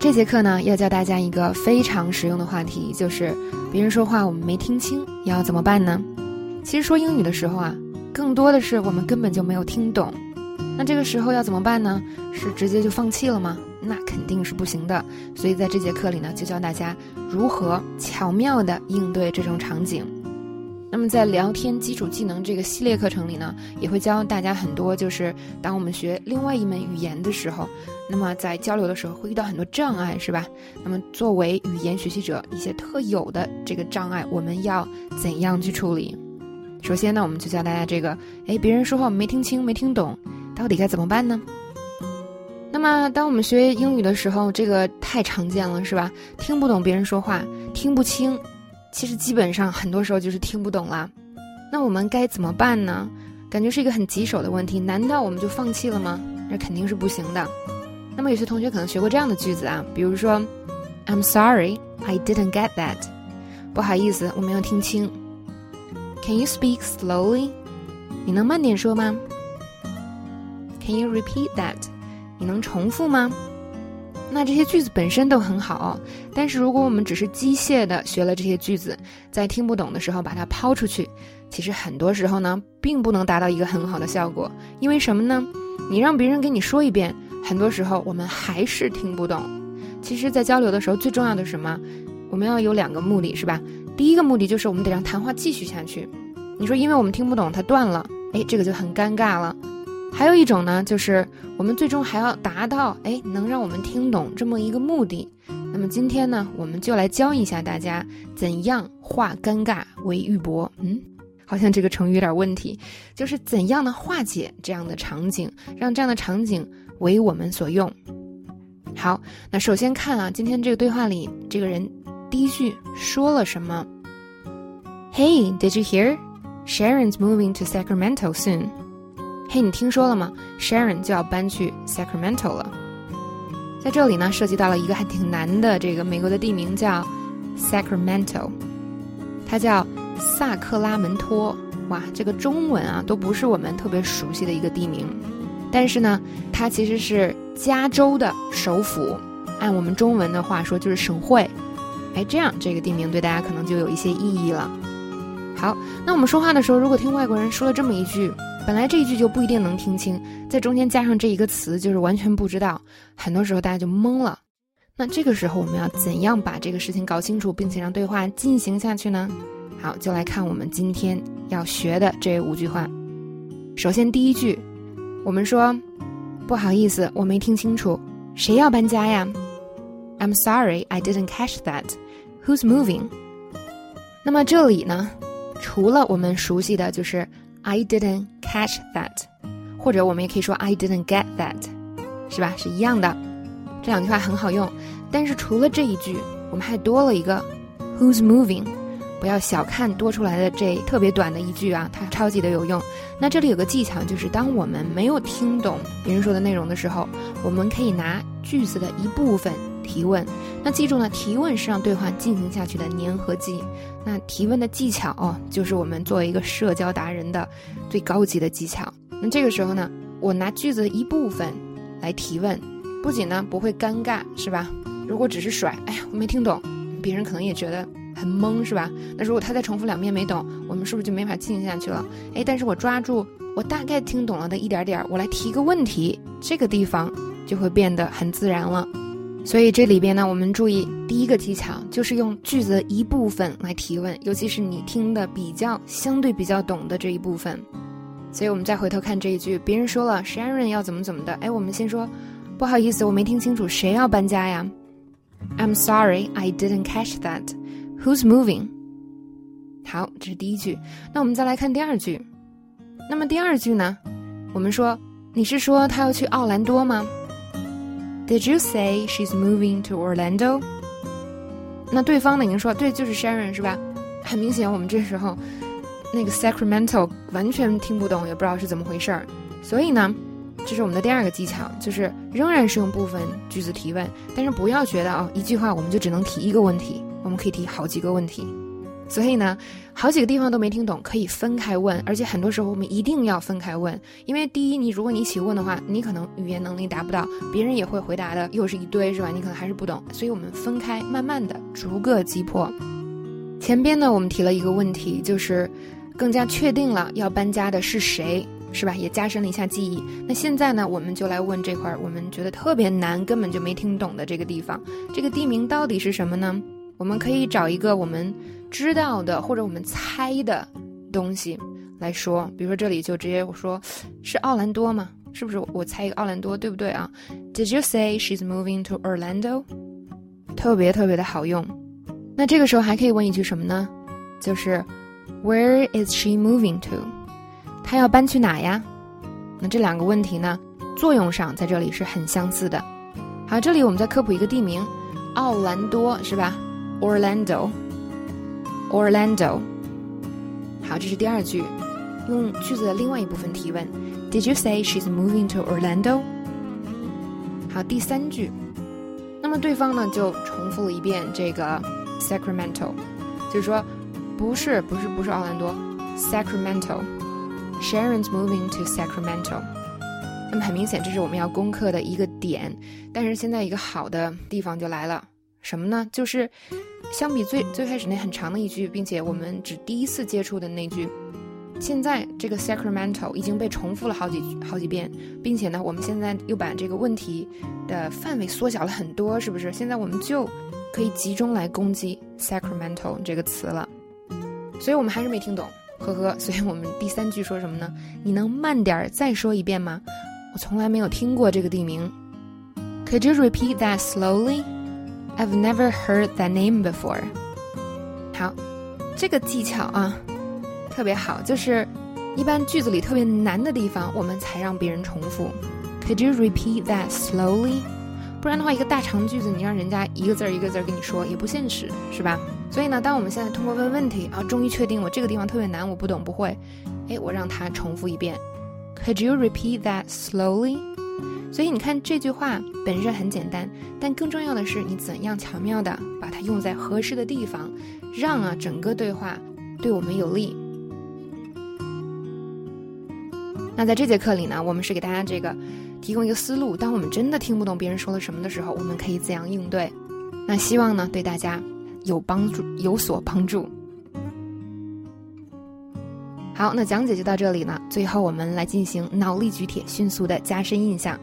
这节课呢，要教大家一个非常实用的话题，就是别人说话我们没听清，要怎么办呢？其实说英语的时候啊，更多的是我们根本就没有听懂。那这个时候要怎么办呢？是直接就放弃了吗？那肯定是不行的。所以在这节课里呢，就教大家如何巧妙的应对这种场景。那么在聊天基础技能这个系列课程里呢，也会教大家很多，就是当我们学另外一门语言的时候，那么在交流的时候会遇到很多障碍，是吧？那么作为语言学习者，一些特有的这个障碍，我们要怎样去处理？首先呢，我们就教大家这个，哎，别人说话我没听清、没听懂，到底该怎么办呢？那么当我们学英语的时候，这个太常见了，是吧？听不懂别人说话，听不清。其实基本上很多时候就是听不懂啦，那我们该怎么办呢？感觉是一个很棘手的问题，难道我们就放弃了吗？那肯定是不行的。那么有些同学可能学过这样的句子啊，比如说，I'm sorry, I didn't get that。不好意思，我没有听清。Can you speak slowly？你能慢点说吗？Can you repeat that？你能重复吗？那这些句子本身都很好，但是如果我们只是机械的学了这些句子，在听不懂的时候把它抛出去，其实很多时候呢，并不能达到一个很好的效果。因为什么呢？你让别人给你说一遍，很多时候我们还是听不懂。其实，在交流的时候，最重要的是什么？我们要有两个目的，是吧？第一个目的就是我们得让谈话继续下去。你说，因为我们听不懂，它断了，哎，这个就很尴尬了。还有一种呢，就是我们最终还要达到哎，能让我们听懂这么一个目的。那么今天呢，我们就来教一下大家怎样化尴尬为玉帛。嗯，好像这个成语有点问题，就是怎样的化解这样的场景，让这样的场景为我们所用。好，那首先看啊，今天这个对话里，这个人第一句说了什么？Hey, did you hear? Sharon's moving to Sacramento soon. 嘿，你听说了吗？Sharon 就要搬去 Sacramento 了。在这里呢，涉及到了一个还挺难的这个美国的地名，叫 Sacramento，它叫萨克拉门托。哇，这个中文啊，都不是我们特别熟悉的一个地名。但是呢，它其实是加州的首府，按我们中文的话说就是省会。哎，这样这个地名对大家可能就有一些意义了。好，那我们说话的时候，如果听外国人说了这么一句。本来这一句就不一定能听清，在中间加上这一个词，就是完全不知道。很多时候大家就懵了。那这个时候我们要怎样把这个事情搞清楚，并且让对话进行下去呢？好，就来看我们今天要学的这五句话。首先第一句，我们说：“不好意思，我没听清楚，谁要搬家呀？”I'm sorry, I didn't catch that. Who's moving? 那么这里呢，除了我们熟悉的就是。I didn't catch that，或者我们也可以说 I didn't get that，是吧？是一样的。这两句话很好用，但是除了这一句，我们还多了一个 Who's moving？不要小看多出来的这特别短的一句啊，它超级的有用。那这里有个技巧，就是当我们没有听懂别人说的内容的时候，我们可以拿句子的一部分。提问，那记住呢？提问是让对话进行下去的粘合剂。那提问的技巧哦，就是我们作为一个社交达人的最高级的技巧。那这个时候呢，我拿句子的一部分来提问，不仅呢不会尴尬，是吧？如果只是甩，哎呀，我没听懂，别人可能也觉得很懵，是吧？那如果他再重复两遍没懂，我们是不是就没法进行下去了？哎，但是我抓住我大概听懂了的一点点，我来提个问题，这个地方就会变得很自然了。所以这里边呢，我们注意第一个技巧就是用句子的一部分来提问，尤其是你听的比较相对比较懂的这一部分。所以我们再回头看这一句，别人说了 Sharon 要怎么怎么的，哎，我们先说不好意思，我没听清楚，谁要搬家呀？I'm sorry, I didn't catch that. Who's moving? 好，这是第一句。那我们再来看第二句。那么第二句呢，我们说你是说他要去奥兰多吗？Did you say she's moving to Orlando？那对方呢已经说对，就是 Sharon 是吧？很明显，我们这时候那个 Sacramento 完全听不懂，也不知道是怎么回事儿。所以呢，这是我们的第二个技巧，就是仍然是用部分句子提问，但是不要觉得哦，一句话我们就只能提一个问题，我们可以提好几个问题。所以呢，好几个地方都没听懂，可以分开问，而且很多时候我们一定要分开问，因为第一，你如果你一起问的话，你可能语言能力达不到，别人也会回答的又是一堆，是吧？你可能还是不懂，所以我们分开，慢慢的逐个击破。前边呢，我们提了一个问题，就是更加确定了要搬家的是谁，是吧？也加深了一下记忆。那现在呢，我们就来问这块儿我们觉得特别难，根本就没听懂的这个地方，这个地名到底是什么呢？我们可以找一个我们。知道的或者我们猜的东西来说，比如说这里就直接我说是奥兰多吗？是不是我猜一个奥兰多，对不对啊？Did you say she's moving to Orlando？特别特别的好用。那这个时候还可以问一句什么呢？就是 Where is she moving to？她要搬去哪呀？那这两个问题呢，作用上在这里是很相似的。好，这里我们再科普一个地名，奥兰多是吧？Orlando。Orlando。好，这是第二句，用句子的另外一部分提问：Did you say she's moving to Orlando？好，第三句，那么对方呢就重复了一遍这个 Sacramento，就是说不是不是不是奥兰多，Sacramento。Sharon's moving to Sacramento。那么很明显，这是我们要攻克的一个点。但是现在一个好的地方就来了，什么呢？就是相比最最开始那很长的一句，并且我们只第一次接触的那句，现在这个 Sacramento 已经被重复了好几好几遍，并且呢，我们现在又把这个问题的范围缩小了很多，是不是？现在我们就可以集中来攻击 Sacramento 这个词了。所以我们还是没听懂，呵呵。所以我们第三句说什么呢？你能慢点儿再说一遍吗？我从来没有听过这个地名。Could you repeat that slowly? I've never heard that name before。好，这个技巧啊，特别好，就是一般句子里特别难的地方，我们才让别人重复。Could you repeat that slowly？不然的话，一个大长句子，你让人家一个字儿一个字儿跟你说，也不现实，是吧？所以呢，当我们现在通过问问题啊，终于确定我这个地方特别难，我不懂不会，哎，我让他重复一遍。Could you repeat that slowly？所以你看这句话本身很简单，但更重要的是你怎样巧妙的把它用在合适的地方，让啊整个对话对我们有利。那在这节课里呢，我们是给大家这个提供一个思路：当我们真的听不懂别人说了什么的时候，我们可以怎样应对？那希望呢对大家有帮助，有所帮助。好，那讲解就到这里了。最后我们来进行脑力举铁，迅速的加深印象。